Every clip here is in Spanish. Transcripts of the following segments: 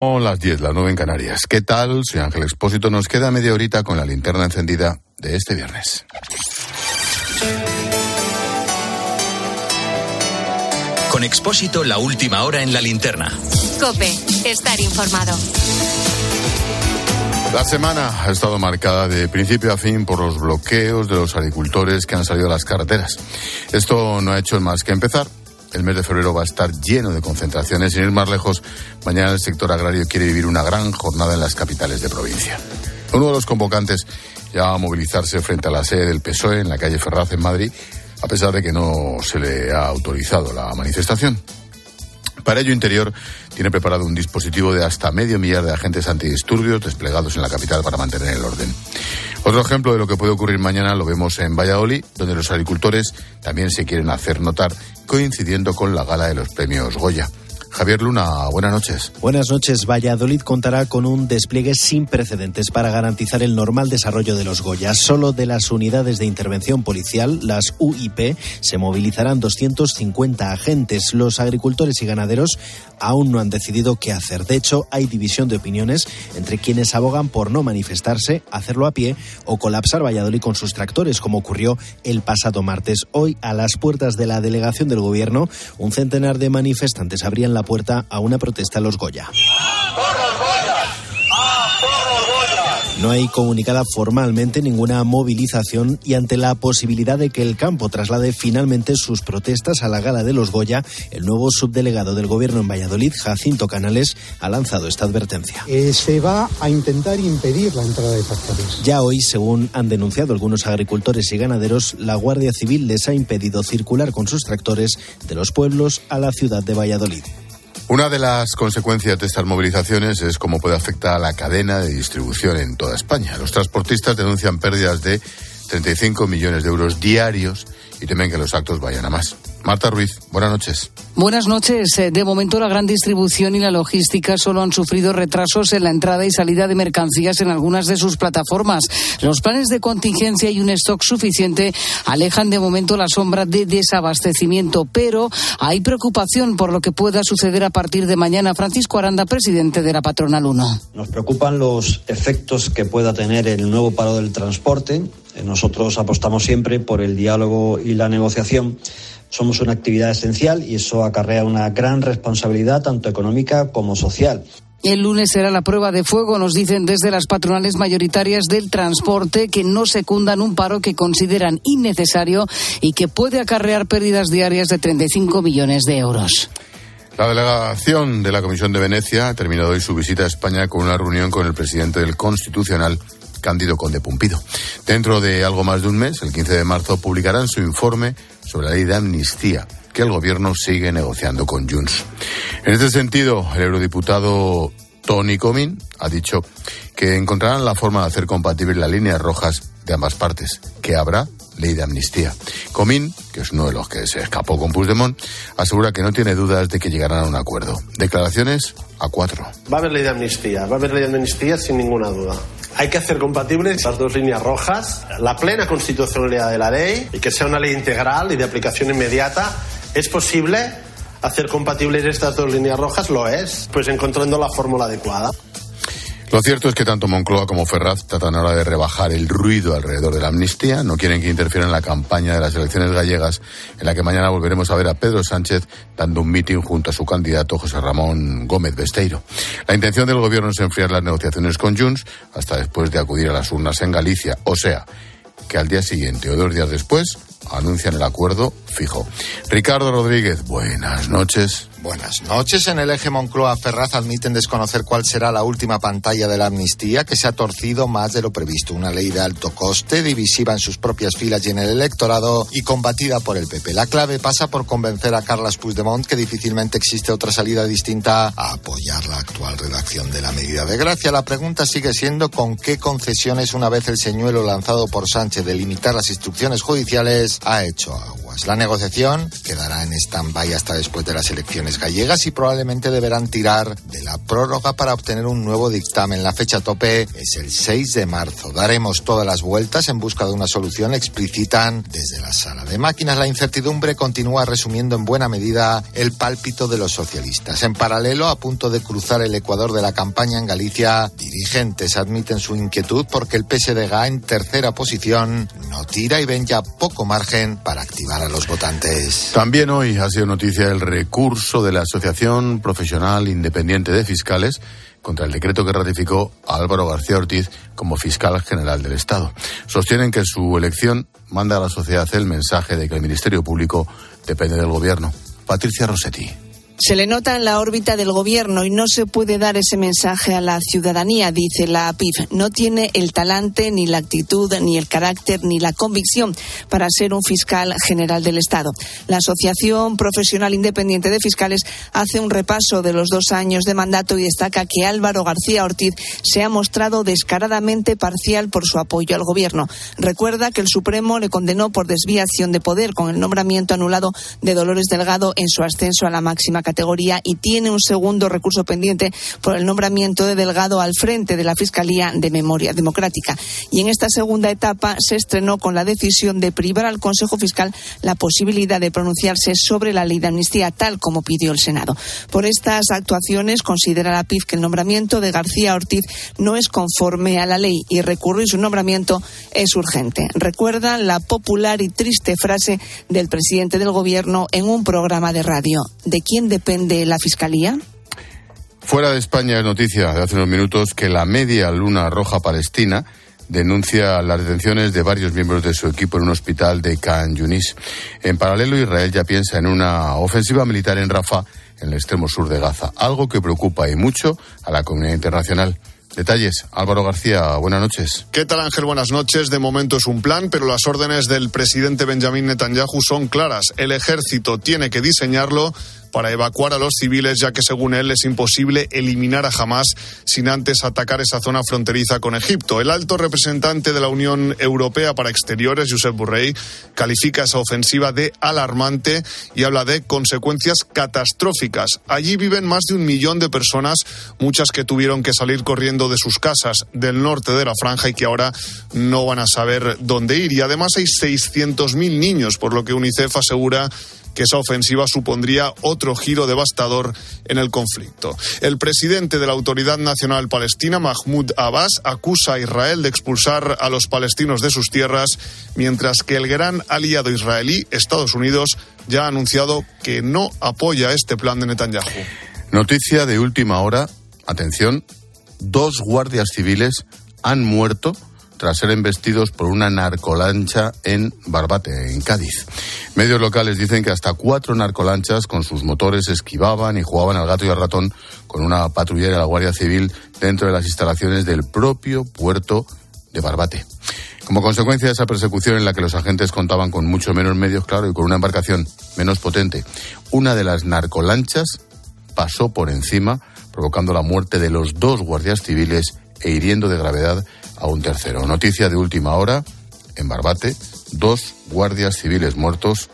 Son las 10, las 9 en Canarias. ¿Qué tal? Soy Ángel Expósito. Nos queda media horita con la linterna encendida de este viernes. Con Expósito, la última hora en la linterna. Cope, estar informado. La semana ha estado marcada de principio a fin por los bloqueos de los agricultores que han salido a las carreteras. Esto no ha hecho más que empezar. El mes de febrero va a estar lleno de concentraciones. Sin ir más lejos, mañana el sector agrario quiere vivir una gran jornada en las capitales de provincia. Uno de los convocantes ya va a movilizarse frente a la sede del PSOE en la calle Ferraz en Madrid, a pesar de que no se le ha autorizado la manifestación. Para ello, Interior tiene preparado un dispositivo de hasta medio millar de agentes antidisturbios desplegados en la capital para mantener el orden. Otro ejemplo de lo que puede ocurrir mañana lo vemos en Valladolid, donde los agricultores también se quieren hacer notar, coincidiendo con la gala de los premios Goya. Javier Luna, buenas noches. Buenas noches. Valladolid contará con un despliegue sin precedentes para garantizar el normal desarrollo de los Goya. Solo de las unidades de intervención policial, las UIP, se movilizarán 250 agentes. Los agricultores y ganaderos aún no han decidido qué hacer. De hecho, hay división de opiniones entre quienes abogan por no manifestarse, hacerlo a pie o colapsar Valladolid con sus tractores, como ocurrió el pasado martes. Hoy, a las puertas de la delegación del Gobierno, un centenar de manifestantes abrían la puerta a una protesta a los Goya. No hay comunicada formalmente ninguna movilización y ante la posibilidad de que el campo traslade finalmente sus protestas a la gala de los Goya, el nuevo subdelegado del gobierno en Valladolid, Jacinto Canales, ha lanzado esta advertencia. Eh, se va a intentar impedir la entrada de tractores. Ya hoy, según han denunciado algunos agricultores y ganaderos, la Guardia Civil les ha impedido circular con sus tractores de los pueblos a la ciudad de Valladolid. Una de las consecuencias de estas movilizaciones es cómo puede afectar a la cadena de distribución en toda España. Los transportistas denuncian pérdidas de 35 millones de euros diarios y temen que los actos vayan a más. Marta Ruiz, buenas noches. Buenas noches. Eh, De momento, la gran distribución y la logística solo han sufrido retrasos en la entrada y salida de mercancías en algunas de sus plataformas. Los planes de contingencia y un stock suficiente alejan de momento la sombra de desabastecimiento, pero hay preocupación por lo que pueda suceder a partir de mañana. Francisco Aranda, presidente de la Patronal 1. Nos preocupan los efectos que pueda tener el nuevo paro del transporte. Eh, Nosotros apostamos siempre por el diálogo y la negociación. Somos una actividad esencial y eso acarrea una gran responsabilidad tanto económica como social. El lunes será la prueba de fuego, nos dicen desde las patronales mayoritarias del transporte, que no secundan un paro que consideran innecesario y que puede acarrear pérdidas diarias de 35 millones de euros. La delegación de la Comisión de Venecia ha terminado hoy su visita a España con una reunión con el presidente del Constitucional, Cándido Conde Pumpido. Dentro de algo más de un mes, el 15 de marzo, publicarán su informe sobre la ley de amnistía que el gobierno sigue negociando con Junts. En este sentido, el eurodiputado Tony Comín ha dicho que encontrarán la forma de hacer compatibles las líneas rojas de ambas partes, que habrá ley de amnistía. Comín, que es uno de los que se escapó con Puigdemont, asegura que no tiene dudas de que llegarán a un acuerdo. Declaraciones a cuatro. Va a haber ley de amnistía, va a haber ley de amnistía sin ninguna duda. Hay que hacer compatibles las dos líneas rojas, la plena constitucionalidad de la ley y que sea una ley integral y de aplicación inmediata. ¿Es posible hacer compatibles estas dos líneas rojas? Lo es, pues encontrando la fórmula adecuada. Lo cierto es que tanto Moncloa como Ferraz tratan ahora de rebajar el ruido alrededor de la amnistía. No quieren que interfiera en la campaña de las elecciones gallegas, en la que mañana volveremos a ver a Pedro Sánchez dando un mitin junto a su candidato José Ramón Gómez Besteiro. La intención del gobierno es enfriar las negociaciones con Junts hasta después de acudir a las urnas en Galicia. O sea, que al día siguiente o dos días después anuncian el acuerdo fijo. Ricardo Rodríguez, buenas noches. Buenas noches. En el eje Moncloa-Ferraz admiten desconocer cuál será la última pantalla de la amnistía, que se ha torcido más de lo previsto. Una ley de alto coste, divisiva en sus propias filas y en el electorado, y combatida por el PP. La clave pasa por convencer a Carles Puigdemont que difícilmente existe otra salida distinta a apoyar la actual redacción de la medida de gracia. La pregunta sigue siendo con qué concesiones, una vez el señuelo lanzado por Sánchez de limitar las instrucciones judiciales, ha hecho aguas. Pues la negociación quedará en stand-by hasta después de las elecciones gallegas y probablemente deberán tirar de la prórroga para obtener un nuevo dictamen. La fecha tope es el 6 de marzo. Daremos todas las vueltas en busca de una solución, explicitan desde la sala de máquinas. La incertidumbre continúa resumiendo en buena medida el pálpito de los socialistas. En paralelo, a punto de cruzar el ecuador de la campaña en Galicia, dirigentes admiten su inquietud porque el PSDG en tercera posición no tira y ven ya poco margen para activar los votantes. También hoy ha sido noticia el recurso de la Asociación Profesional Independiente de Fiscales contra el decreto que ratificó Álvaro García Ortiz como fiscal general del Estado. Sostienen que su elección manda a la sociedad el mensaje de que el Ministerio Público depende del Gobierno. Patricia Rossetti. Se le nota en la órbita del gobierno y no se puede dar ese mensaje a la ciudadanía, dice la APIF. No tiene el talante, ni la actitud, ni el carácter, ni la convicción para ser un fiscal general del Estado. La Asociación Profesional Independiente de Fiscales hace un repaso de los dos años de mandato y destaca que Álvaro García Ortiz se ha mostrado descaradamente parcial por su apoyo al gobierno. Recuerda que el Supremo le condenó por desviación de poder con el nombramiento anulado de Dolores Delgado en su ascenso a la máxima categoría y tiene un segundo recurso pendiente por el nombramiento de Delgado al frente de la Fiscalía de Memoria Democrática. Y en esta segunda etapa se estrenó con la decisión de privar al Consejo Fiscal la posibilidad de pronunciarse sobre la ley de amnistía, tal como pidió el Senado. Por estas actuaciones, considera la PIF que el nombramiento de García Ortiz no es conforme a la ley y recurrir su nombramiento es urgente. Recuerda la popular y triste frase del presidente del Gobierno en un programa de radio. ¿De quién depende la Fiscalía? Fuera de España es noticia de hace unos minutos que la media luna roja palestina denuncia las detenciones de varios miembros de su equipo en un hospital de Khan Yunis. En paralelo, Israel ya piensa en una ofensiva militar en Rafah, en el extremo sur de Gaza, algo que preocupa y mucho a la comunidad internacional. Detalles, Álvaro García, buenas noches. ¿Qué tal Ángel? Buenas noches. De momento es un plan, pero las órdenes del presidente Benjamín Netanyahu son claras. El ejército tiene que diseñarlo para evacuar a los civiles, ya que según él es imposible eliminar a Hamas sin antes atacar esa zona fronteriza con Egipto. El alto representante de la Unión Europea para Exteriores, Josep Borrell, califica esa ofensiva de alarmante y habla de consecuencias catastróficas. Allí viven más de un millón de personas, muchas que tuvieron que salir corriendo de sus casas del norte de la franja y que ahora no van a saber dónde ir. Y además hay 600.000 niños, por lo que UNICEF asegura que esa ofensiva supondría otro giro devastador en el conflicto. El presidente de la Autoridad Nacional Palestina, Mahmoud Abbas, acusa a Israel de expulsar a los palestinos de sus tierras, mientras que el gran aliado israelí, Estados Unidos, ya ha anunciado que no apoya este plan de Netanyahu. Noticia de última hora, atención, dos guardias civiles han muerto tras ser embestidos por una narcolancha en Barbate, en Cádiz. Medios locales dicen que hasta cuatro narcolanchas con sus motores esquivaban y jugaban al gato y al ratón con una patrullera de la Guardia Civil dentro de las instalaciones del propio puerto de Barbate. Como consecuencia de esa persecución en la que los agentes contaban con mucho menos medios, claro, y con una embarcación menos potente, una de las narcolanchas pasó por encima, provocando la muerte de los dos guardias civiles e hiriendo de gravedad a un tercero. Noticia de última hora, en Barbate, dos guardias civiles muertos,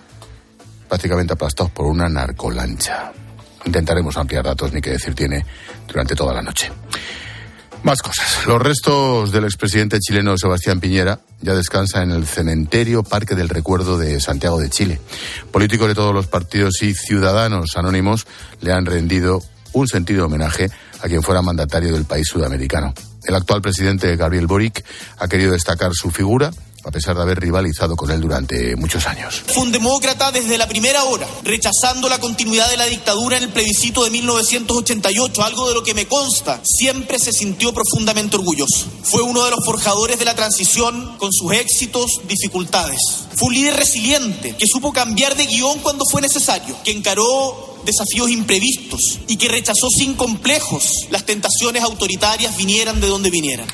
prácticamente aplastados por una narcolancha. Intentaremos ampliar datos, ni qué decir tiene, durante toda la noche. Más cosas. Los restos del expresidente chileno Sebastián Piñera ya descansan en el cementerio Parque del Recuerdo de Santiago de Chile. Políticos de todos los partidos y ciudadanos anónimos le han rendido un sentido homenaje a quien fuera mandatario del país sudamericano. El actual presidente Gabriel Boric ha querido destacar su figura a pesar de haber rivalizado con él durante muchos años. Fue un demócrata desde la primera hora, rechazando la continuidad de la dictadura en el plebiscito de 1988, algo de lo que me consta, siempre se sintió profundamente orgulloso. Fue uno de los forjadores de la transición con sus éxitos, dificultades. Fue un líder resiliente que supo cambiar de guion cuando fue necesario, que encaró desafíos imprevistos y que rechazó sin complejos las tentaciones autoritarias vinieran de donde vinieran.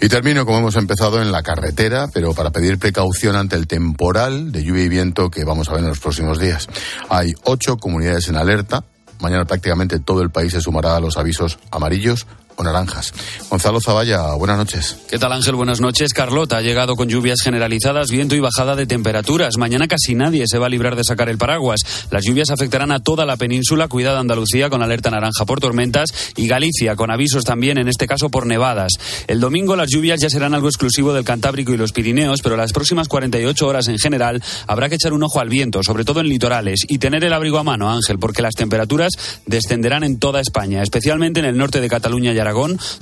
Y termino como hemos empezado en la carretera, pero para pedir precaución ante el temporal de lluvia y viento que vamos a ver en los próximos días. Hay ocho comunidades en alerta. Mañana prácticamente todo el país se sumará a los avisos amarillos o naranjas. Gonzalo Zavalla, buenas noches. ¿Qué tal Ángel? Buenas noches. Carlota ha llegado con lluvias generalizadas, viento y bajada de temperaturas. Mañana casi nadie se va a librar de sacar el paraguas. Las lluvias afectarán a toda la península, cuidada Andalucía con alerta naranja por tormentas y Galicia con avisos también, en este caso por nevadas. El domingo las lluvias ya serán algo exclusivo del Cantábrico y los Pirineos, pero las próximas 48 horas en general habrá que echar un ojo al viento, sobre todo en litorales, y tener el abrigo a mano, Ángel, porque las temperaturas descenderán en toda España, especialmente en el norte de Cataluña y Aragón,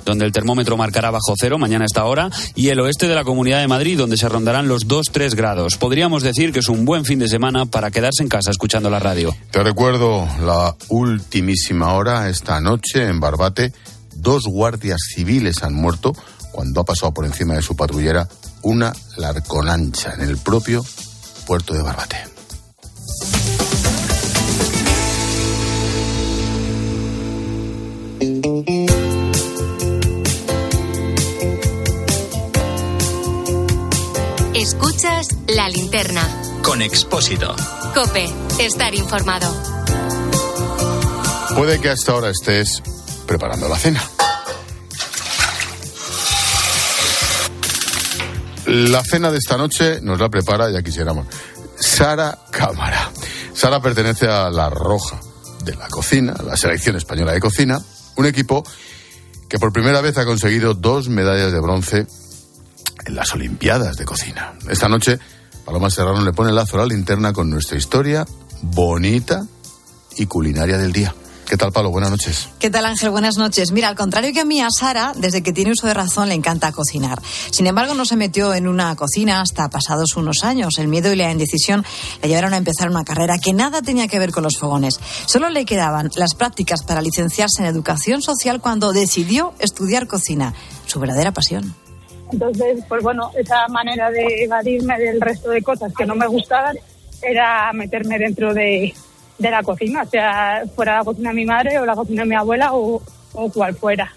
donde el termómetro marcará bajo cero mañana a esta hora, y el oeste de la Comunidad de Madrid, donde se rondarán los 2-3 grados. Podríamos decir que es un buen fin de semana para quedarse en casa escuchando la radio. Te recuerdo la ultimísima hora esta noche en Barbate. Dos guardias civiles han muerto cuando ha pasado por encima de su patrullera una larconancha en el propio puerto de Barbate. Con Expósito. Cope, estar informado. Puede que hasta ahora estés preparando la cena. La cena de esta noche nos la prepara, ya quisiéramos, Sara Cámara. Sara pertenece a La Roja de la Cocina, la selección española de cocina, un equipo que por primera vez ha conseguido dos medallas de bronce en las Olimpiadas de Cocina. Esta noche, Paloma Serrano le pone lazo a la linterna con nuestra historia bonita y culinaria del día. ¿Qué tal, Palo? Buenas noches. ¿Qué tal, Ángel? Buenas noches. Mira, al contrario que a mí, a Sara, desde que tiene uso de razón, le encanta cocinar. Sin embargo, no se metió en una cocina hasta pasados unos años. El miedo y la indecisión le llevaron a empezar una carrera que nada tenía que ver con los fogones. Solo le quedaban las prácticas para licenciarse en educación social cuando decidió estudiar cocina, su verdadera pasión. Entonces, pues bueno, esa manera de evadirme del resto de cosas que no me gustaban era meterme dentro de, de la cocina, o sea, fuera la cocina de mi madre o la cocina de mi abuela o, o cual fuera.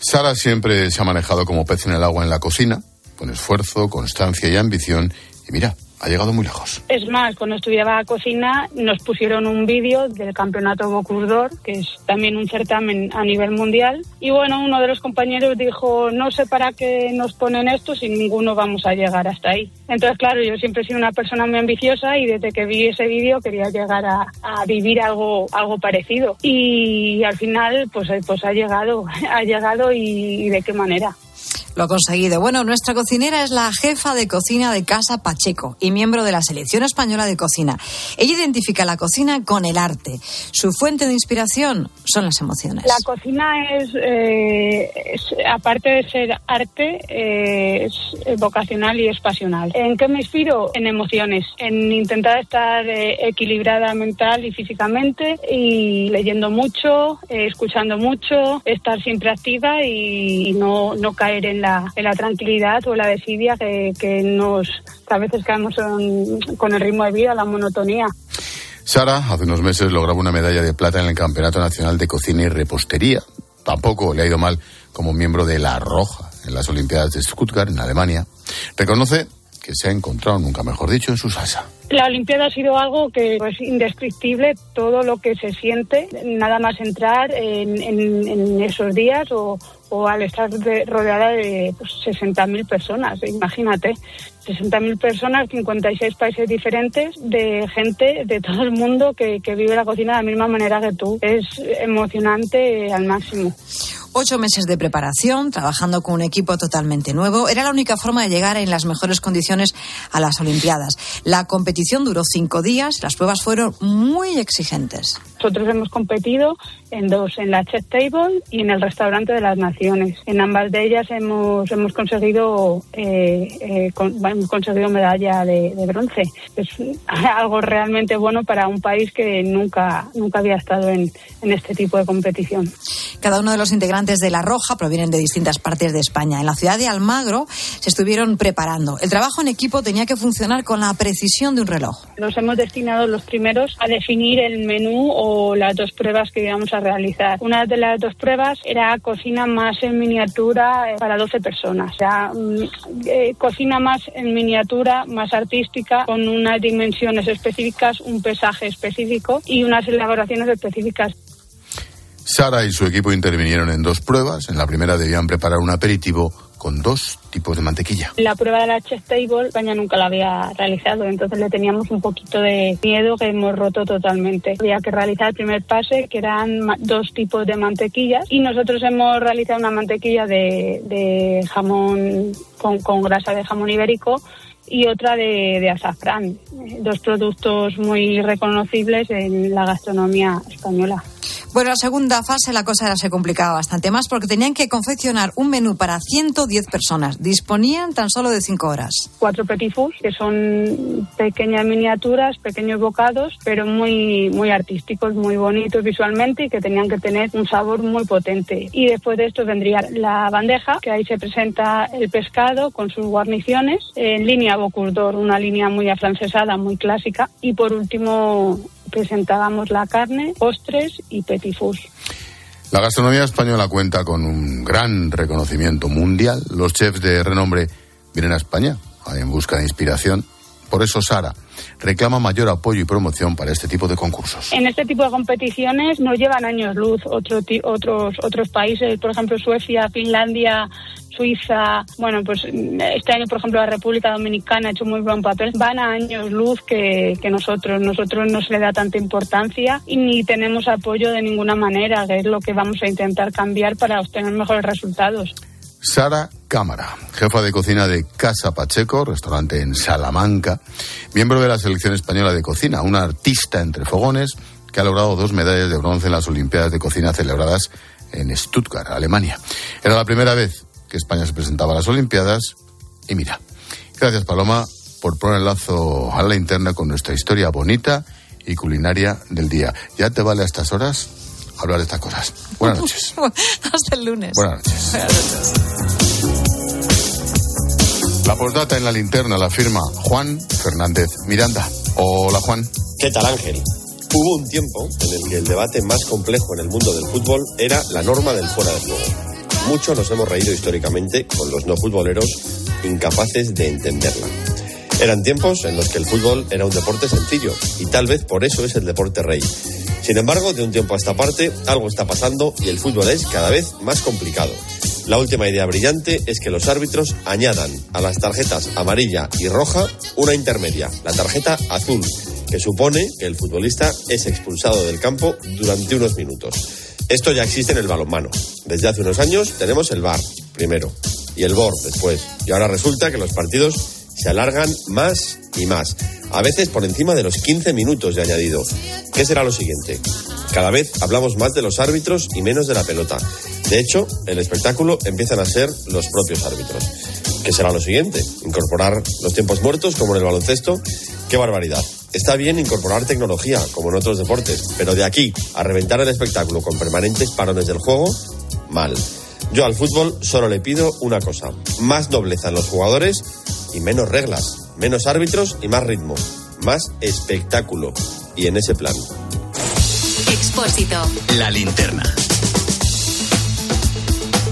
Sara siempre se ha manejado como pez en el agua en la cocina, con esfuerzo, constancia y ambición. Y mira, ha llegado muy lejos. Es más, cuando estudiaba cocina nos pusieron un vídeo del campeonato Bocuse d'Or, que es también un certamen a nivel mundial. Y bueno, uno de los compañeros dijo, no sé para qué nos ponen esto si ninguno vamos a llegar hasta ahí. Entonces, claro, yo siempre he sido una persona muy ambiciosa y desde que vi ese vídeo quería llegar a, a vivir algo, algo parecido. Y al final, pues, pues ha llegado, ha llegado y, y de qué manera. Lo ha conseguido. Bueno, nuestra cocinera es la jefa de cocina de Casa Pacheco y miembro de la Selección Española de Cocina. Ella identifica la cocina con el arte. Su fuente de inspiración son las emociones. La cocina es, eh, aparte de ser arte, eh, es vocacional y es pasional. ¿En qué me inspiro? En emociones, en intentar estar eh, equilibrada mental y físicamente y leyendo mucho, escuchando mucho, estar siempre activa y, y no, no caer en la la, en la tranquilidad o la desidia que, que nos a veces caemos en, con el ritmo de vida, la monotonía. Sara hace unos meses lograba una medalla de plata en el Campeonato Nacional de Cocina y Repostería. Tampoco le ha ido mal como miembro de La Roja en las Olimpiadas de Stuttgart, en Alemania. Reconoce que se ha encontrado, nunca mejor dicho, en su salsa. La Olimpiada ha sido algo que es pues, indescriptible, todo lo que se siente, nada más entrar en, en, en esos días o, o al estar de, rodeada de pues, 60.000 personas, imagínate. 60.000 personas, 56 países diferentes, de gente de todo el mundo que, que vive la cocina de la misma manera que tú. Es emocionante al máximo. Ocho meses de preparación, trabajando con un equipo totalmente nuevo, era la única forma de llegar en las mejores condiciones a las Olimpiadas. La competición duró cinco días, las pruebas fueron muy exigentes. Nosotros hemos competido en dos, en la Chef Table y en el Restaurante de las Naciones. En ambas de ellas hemos, hemos conseguido eh, eh, con, hemos conseguido medalla de, de, bronce. Es algo realmente bueno para un país que nunca, nunca había estado en, en este tipo de competición. Cada uno de los integrantes de La Roja provienen de distintas partes de España. En la ciudad de Almagro se estuvieron preparando. El trabajo en equipo tenía que funcionar con la precisión de un reloj. Nos hemos destinado los primeros a definir el menú o las dos pruebas que íbamos a realizar. Una de las dos pruebas era cocina más en miniatura eh, para 12 personas. O sea, eh, cocina más en miniatura, más artística, con unas dimensiones específicas, un pesaje específico y unas elaboraciones específicas. Sara y su equipo intervinieron en dos pruebas. En la primera debían preparar un aperitivo con dos tipos de mantequilla. La prueba de la chest table, España nunca la había realizado, entonces le teníamos un poquito de miedo que hemos roto totalmente. Había que realizar el primer pase, que eran dos tipos de mantequilla, y nosotros hemos realizado una mantequilla de, de jamón con, grasa de jamón ibérico y otra de, de azafrán, dos productos muy reconocibles en la gastronomía española. Bueno, la segunda fase la cosa se complicaba bastante más porque tenían que confeccionar un menú para 110 personas. Disponían tan solo de 5 horas. Cuatro petit fours, que son pequeñas miniaturas, pequeños bocados, pero muy, muy artísticos, muy bonitos visualmente y que tenían que tener un sabor muy potente. Y después de esto vendría la bandeja, que ahí se presenta el pescado con sus guarniciones, en línea Bocuse una línea muy afrancesada, muy clásica. Y por último, presentábamos la carne, postres y petit. La gastronomía española cuenta con un gran reconocimiento mundial. Los chefs de renombre vienen a España en busca de inspiración. Por eso Sara reclama mayor apoyo y promoción para este tipo de concursos. En este tipo de competiciones nos llevan años luz otro, otros, otros países, por ejemplo Suecia, Finlandia, Suiza, bueno, pues este año, por ejemplo, la República Dominicana ha hecho muy buen papel. Van a años luz que, que nosotros. Nosotros no se le da tanta importancia y ni tenemos apoyo de ninguna manera, que es lo que vamos a intentar cambiar para obtener mejores resultados. Sara Cámara, jefa de cocina de Casa Pacheco, restaurante en Salamanca, miembro de la selección española de cocina, una artista entre fogones que ha logrado dos medallas de bronce en las Olimpiadas de Cocina celebradas en Stuttgart, Alemania. Era la primera vez que España se presentaba a las Olimpiadas y mira, gracias Paloma por poner el lazo a la interna con nuestra historia bonita y culinaria del día. ¿Ya te vale a estas horas? Hablar de estas cosas. Buenas noches. Hasta el lunes. Buenas noches. La postdata en la linterna la firma Juan Fernández Miranda. Hola Juan. ¿Qué tal Ángel? Hubo un tiempo en el que el debate más complejo en el mundo del fútbol era la norma del fuera de juego. Muchos nos hemos reído históricamente con los no futboleros incapaces de entenderla. Eran tiempos en los que el fútbol era un deporte sencillo y tal vez por eso es el deporte rey. Sin embargo, de un tiempo a esta parte, algo está pasando y el fútbol es cada vez más complicado. La última idea brillante es que los árbitros añadan a las tarjetas amarilla y roja una intermedia, la tarjeta azul, que supone que el futbolista es expulsado del campo durante unos minutos. Esto ya existe en el balonmano. Desde hace unos años tenemos el VAR, primero, y el BOR después. Y ahora resulta que los partidos se alargan más y más, a veces por encima de los 15 minutos de añadido. ¿Qué será lo siguiente? Cada vez hablamos más de los árbitros y menos de la pelota. De hecho, el espectáculo empiezan a ser los propios árbitros. ¿Qué será lo siguiente? ¿Incorporar los tiempos muertos como en el baloncesto? ¡Qué barbaridad! Está bien incorporar tecnología, como en otros deportes, pero de aquí a reventar el espectáculo con permanentes parones del juego, mal. Yo al fútbol solo le pido una cosa, más nobleza en los jugadores y menos reglas, menos árbitros y más ritmo, más espectáculo. Y en ese plan. Expósito. La linterna.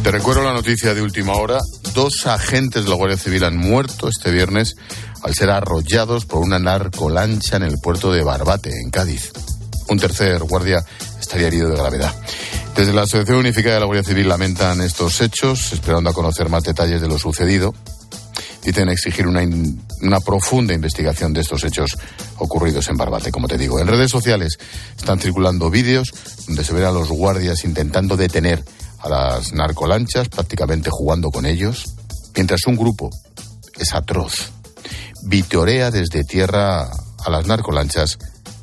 Te recuerdo la noticia de última hora. Dos agentes de la Guardia Civil han muerto este viernes al ser arrollados por una narcolancha en el puerto de Barbate, en Cádiz. Un tercer guardia estaría herido de gravedad. Desde la Asociación Unificada de la Guardia Civil lamentan estos hechos, esperando a conocer más detalles de lo sucedido. Dicen exigir una, una profunda investigación de estos hechos ocurridos en Barbate, como te digo. En redes sociales están circulando vídeos donde se ven a los guardias intentando detener a las narcolanchas, prácticamente jugando con ellos, mientras un grupo es atroz, vitorea desde tierra a las narcolanchas,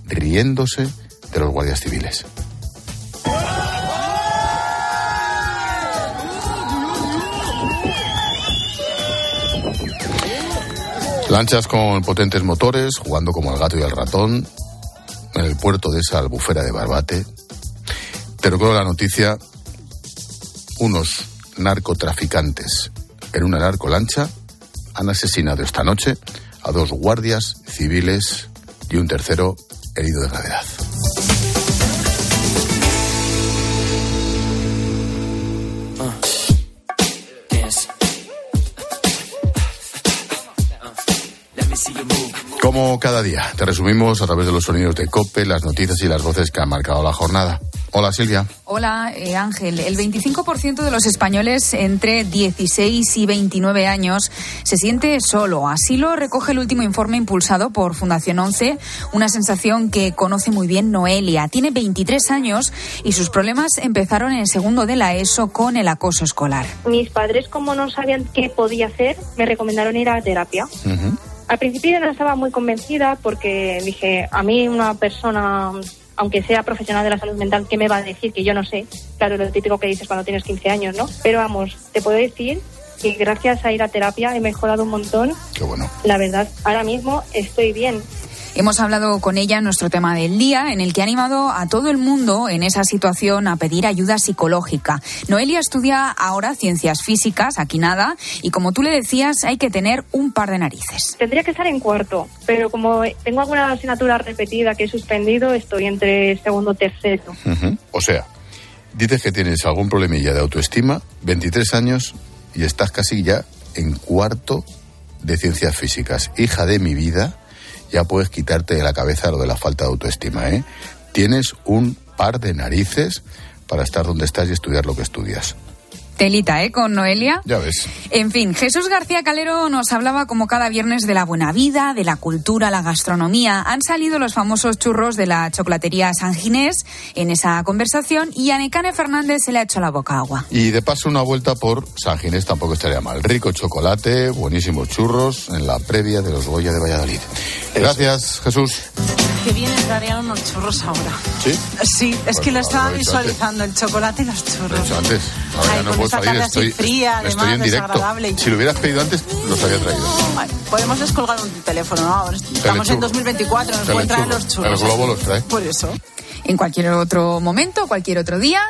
riéndose de los guardias civiles. Lanchas con potentes motores, jugando como el gato y el ratón, en el puerto de esa albufera de Barbate. Te recuerdo la noticia, unos narcotraficantes en una narcolancha han asesinado esta noche a dos guardias civiles y un tercero herido de gravedad. Como cada día, te resumimos a través de los sonidos de COPE, las noticias y las voces que han marcado la jornada. Hola Silvia. Hola eh, Ángel. El 25% de los españoles entre 16 y 29 años se siente solo. Así lo recoge el último informe impulsado por Fundación 11, una sensación que conoce muy bien Noelia. Tiene 23 años y sus problemas empezaron en el segundo de la ESO con el acoso escolar. Mis padres, como no sabían qué podía hacer, me recomendaron ir a terapia. Al principio no estaba muy convencida porque dije, a mí una persona, aunque sea profesional de la salud mental, ¿qué me va a decir que yo no sé? Claro, lo típico que dices cuando tienes 15 años, ¿no? Pero vamos, te puedo decir que gracias a ir a terapia he mejorado un montón. Qué bueno. La verdad, ahora mismo estoy bien. Hemos hablado con ella en nuestro tema del día, en el que ha animado a todo el mundo en esa situación a pedir ayuda psicológica. Noelia estudia ahora ciencias físicas, aquí nada, y como tú le decías, hay que tener un par de narices. Tendría que estar en cuarto, pero como tengo alguna asignatura repetida que he suspendido, estoy entre segundo y tercero. O sea, dices que tienes algún problemilla de autoestima, 23 años y estás casi ya en cuarto de ciencias físicas. Hija de mi vida, ya puedes quitarte de la cabeza lo de la falta de autoestima, ¿eh? Tienes un par de narices para estar donde estás y estudiar lo que estudias. Telita, ¿eh? Con Noelia. Ya ves. En fin, Jesús García Calero nos hablaba como cada viernes de la buena vida, de la cultura, la gastronomía. Han salido los famosos churros de la chocolatería San Ginés en esa conversación y a Necane Fernández se le ha hecho la boca agua. Y de paso una vuelta por San Ginés tampoco estaría mal. Rico chocolate, buenísimos churros en la previa de los Goya de Valladolid. Gracias, Jesús. Que bien entrarían unos churros ahora. ¿Sí? Sí, es Pues que lo estaba visualizando, el chocolate y los Lo he churros. hecho antes. Puedo esta salir. tarde así Estoy, fría, estoy además, en directo. Si lo hubieras pedido antes, los había traído. Ay, podemos descolgar un teléfono, ¿no? Ahora Estamos en Telechurro. 2024, nos pueden traer los churros. El globo los trae. Por eso. En cualquier otro momento, cualquier otro día,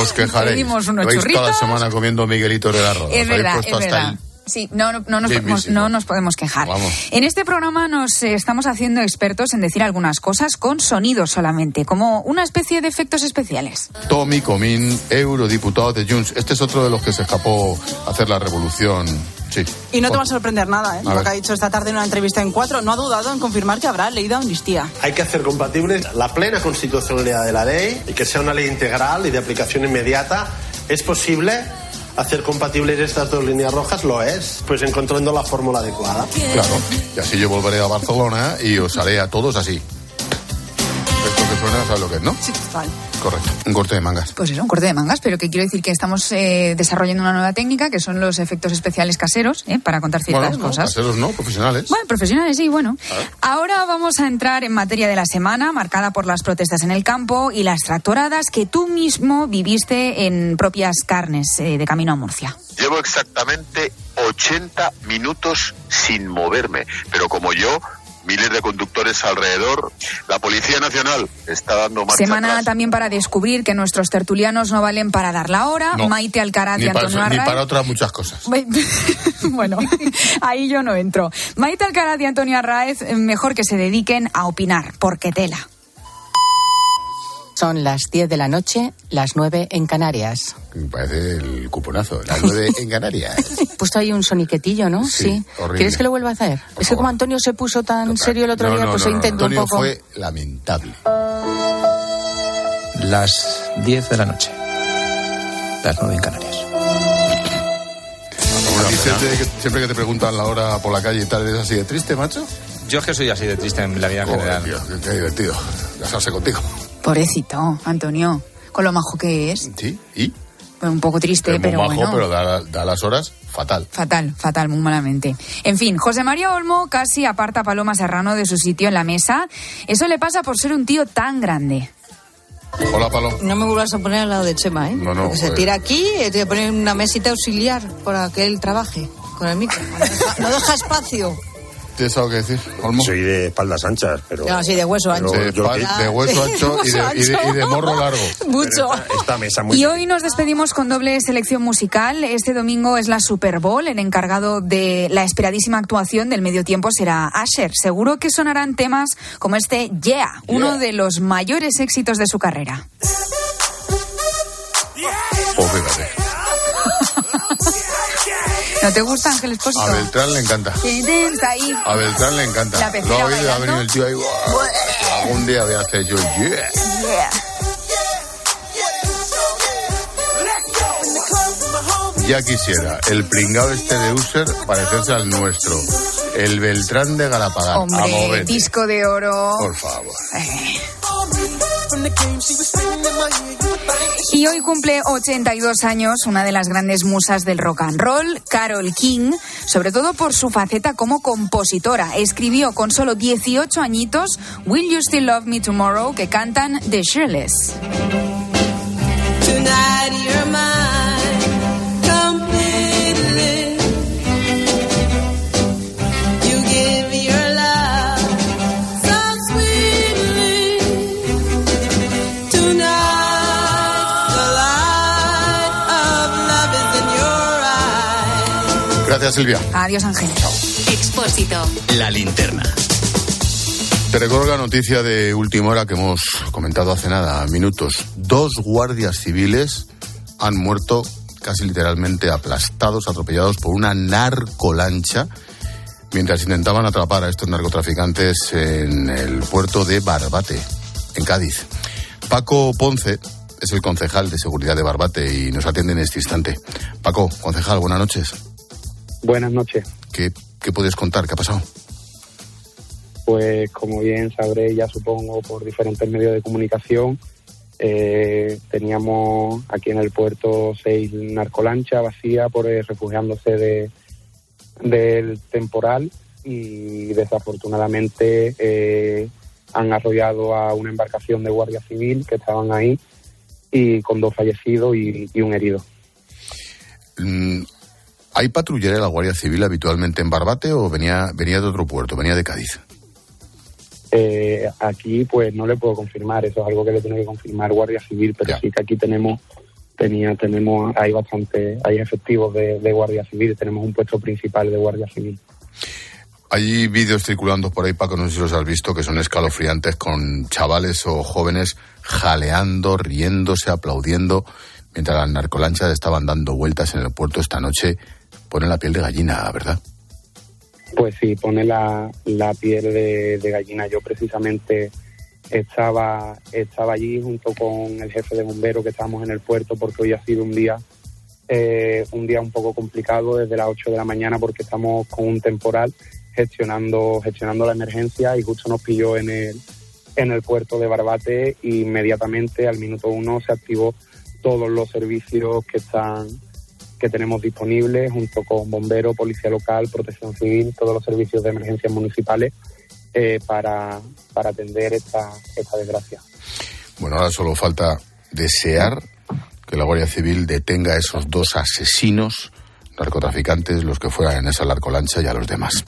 Os quejaréis. pedimos unos Vais toda la churritos. semana comiendo Miguelitos de la Roda. Es verdad, es hasta verdad. el- Sí, no, no, no nos podemos, no nos podemos quejar. Vamos. En este programa nos eh, estamos haciendo expertos en decir algunas cosas con sonidos solamente, como una especie de efectos especiales. Tommy Comín, eurodiputado de Junts. Este es otro de los que se escapó a hacer la revolución. Sí. Y no te va a sorprender nada, ¿eh? A Lo ver. que ha dicho esta tarde en una entrevista en Cuatro, no ha dudado en confirmar que habrá leído amnistía. Hay que hacer compatible la plena constitucionalidad de la ley y que sea una ley integral y de aplicación inmediata. ¿Es posible hacer compatibles estas dos líneas rojas? Lo es, pues encontrando la fórmula adecuada. Claro. Y así yo volveré a Barcelona y os haré a todos así. Suena, ¿sabes lo que es, no? Sí, total. Correcto. Un corte de mangas. Pues eso, un corte de mangas, pero que quiero decir que estamos eh, desarrollando una nueva técnica que son los efectos especiales caseros, ¿eh? para contar ciertas Bueno, no, cosas. caseros no, profesionales. Bueno, profesionales, sí, bueno. Ahora vamos a entrar en materia de la semana, marcada por las protestas en el campo y las tractoradas que tú mismo viviste en propias carnes eh, de camino a Murcia. Llevo exactamente 80 minutos sin moverme, pero como yo, miles de conductores alrededor, la Policía Nacional está dando marcha Semana atrás. también para descubrir que nuestros tertulianos no valen para dar la hora. No. Maite Alcaraz y para, Antonio eso- ni para otras muchas cosas. bueno, ahí yo no entro. Maite Alcaraz y Antonio Arraez, eh, mejor que se dediquen a opinar, porque tela. Son las 10 de la noche, las 9 en Canarias. Me parece el cuponazo. Las nueve en Canarias. Puesto ahí un soniquetillo, ¿no? Sí, horrible. ¿Quieres que lo vuelva a hacer? es que como Antonio se puso tan serio el otro No, día, no, pues no, intento Antonio un poco. fue lamentable. Las 10 de la noche. Las 9 en Canarias. Siempre, que, siempre que te preguntan la hora por la calle y tal, ¿eres así de triste, macho? Yo es que soy así de triste en la vida en general. tío, qué, qué divertido. Casarse contigo. Pobrecito, Antonio, con lo majo que es. Sí, ¿y? Un poco triste, Es muy pero majo, bueno. pero da, da las horas fatal. Fatal, fatal, muy malamente. En fin, José María Olmo casi aparta a Paloma Serrano de su sitio en la mesa. Eso le pasa por ser un tío tan grande. Hola, Palo. No me vuelvas a poner al lado de Chema, ¿eh? No, no, Porque se joder. tira aquí y te pone una mesita auxiliar para que él trabaje con el micro. No deja, no deja espacio. ¿Tienes algo que decir, Olmo? Soy de espaldas anchas, pero... No, sí, de hueso ancho. De, yo- pal- de hueso ancho y de, y de- y de morro largo. Mucho. Esta mesa muy... Y hoy nos despedimos con doble selección musical. Este domingo es la Super Bowl. El encargado de la esperadísima actuación del medio tiempo será Asher. Seguro que sonarán temas como este Yeah, uno de los mayores éxitos de su carrera. Pues fíjate. ¿No te gusta Ángel Espósito? A Beltrán le encanta. ahí? A Beltrán le encanta. La Lo ha oído, ha venido el tío ahí. Algún día voy a hacer yo. Yeah. yeah. Ya quisiera el pringado este de User parecerse al nuestro. El Beltrán de Galapagar. Hombre, disco de oro. Por favor. Eh. Y hoy cumple 82 años una de las grandes musas del rock and roll, Carol King, sobre todo por su faceta como compositora. Escribió con solo 18 añitos Will You Still Love Me Tomorrow, que cantan The Shirless. Gracias, Silvia. Adiós, Ángel. Expósito. La linterna. Te recuerdo la noticia de última hora que hemos comentado hace nada, minutos. Dos guardias civiles han muerto casi literalmente aplastados, atropellados por una narcolancha mientras intentaban atrapar a estos narcotraficantes en el puerto de Barbate, en Cádiz. Paco Ponce es el concejal de seguridad de Barbate y nos atiende en este instante. Paco, concejal, buenas noches. Buenas noches. ¿Qué, qué puedes contar? ¿Qué ha pasado? Pues como bien sabré, ya supongo por diferentes medios de comunicación, eh, teníamos aquí en el puerto seis narcolanchas vacías por eh, refugiándose de, del temporal y desafortunadamente eh, han arrollado a una embarcación de guardia civil que estaban ahí y con dos fallecidos y, y un herido. ¿Hay patrullera de la Guardia Civil habitualmente en Barbate o venía, venía de otro puerto, venía de Cádiz? Eh, aquí pues no le puedo confirmar, eso es algo que le tiene que confirmar Guardia Civil, pero sí que aquí tenemos tenía tenemos hay bastante hay efectivos de, de Guardia Civil, tenemos un puesto principal de Guardia Civil. Hay vídeos circulando por ahí, Paco, no sé si los has visto, que son escalofriantes con chavales o jóvenes jaleando, riéndose, aplaudiendo, mientras las narcolanchas estaban dando vueltas en el puerto esta noche. Ponen la piel de gallina, ¿verdad? Pues sí, pone la, la piel de, gallina. Yo precisamente estaba, estaba allí junto con el jefe de bomberos que estábamos en el puerto porque hoy ha sido un día eh, un día un poco complicado desde las 8 de la mañana porque estamos con un temporal gestionando gestionando la emergencia y justo nos pilló en el en el puerto de Barbate e inmediatamente al minuto uno se activó todos los servicios que están que tenemos disponibles junto con bomberos, policía local, protección civil, todos los servicios de emergencias municipales eh, para, para atender esta, esta desgracia. Bueno, ahora solo falta desear que la Guardia Civil detenga a esos dos asesinos narcotraficantes, los que fueran en esa narcolancha y a los demás.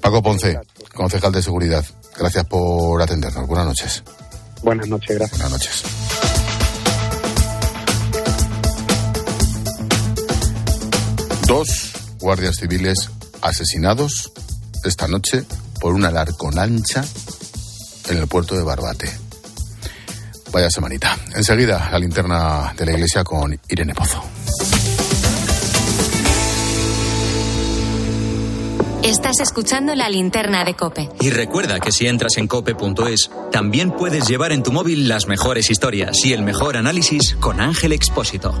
Paco Ponce, concejal de seguridad, gracias por atendernos. Buenas noches. Buenas noches, gracias. Buenas noches. Dos guardias civiles asesinados esta noche por una larconancha en el puerto de Barbate. Vaya semanita. Enseguida, la linterna de la iglesia con Irene Pozo. Estás escuchando la linterna de Cope. Y recuerda que si entras en cope.es, también puedes llevar en tu móvil las mejores historias y el mejor análisis con Ángel Expósito.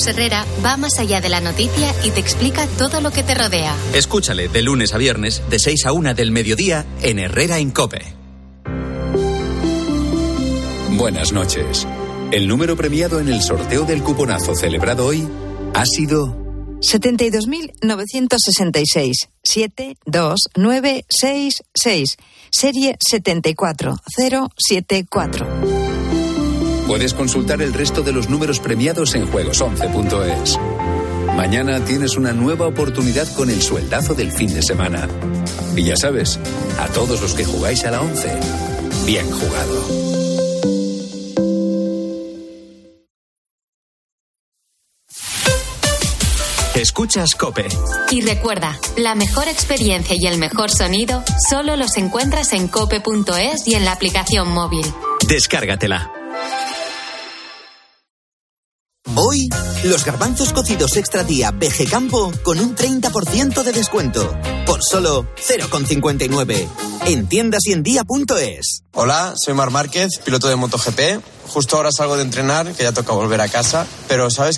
Carlos Herrera va más allá de la noticia y te explica todo lo que te rodea. Escúchale de lunes a viernes, de 6 a 1 del mediodía, en Herrera en Cope. Buenas noches. El número premiado en el sorteo del cuponazo celebrado hoy ha sido 72.966. 72966. Serie 74074. Puedes consultar el resto de los números premiados en juegos11.es. Mañana tienes una nueva oportunidad con el sueldazo del fin de semana. Y ya sabes, a todos los que jugáis a la 11, bien jugado. Escuchas Cope. Y recuerda, la mejor experiencia y el mejor sonido solo los encuentras en cope.es y en la aplicación móvil. Descárgatela. Hoy, los garbanzos cocidos extra día BG Campo con un 30% de descuento. Por solo 0,59. En tiendas y en día.es. Hola, soy Mar Márquez, piloto de MotoGP. Justo ahora salgo de entrenar, que ya toca volver a casa. Pero ¿sabes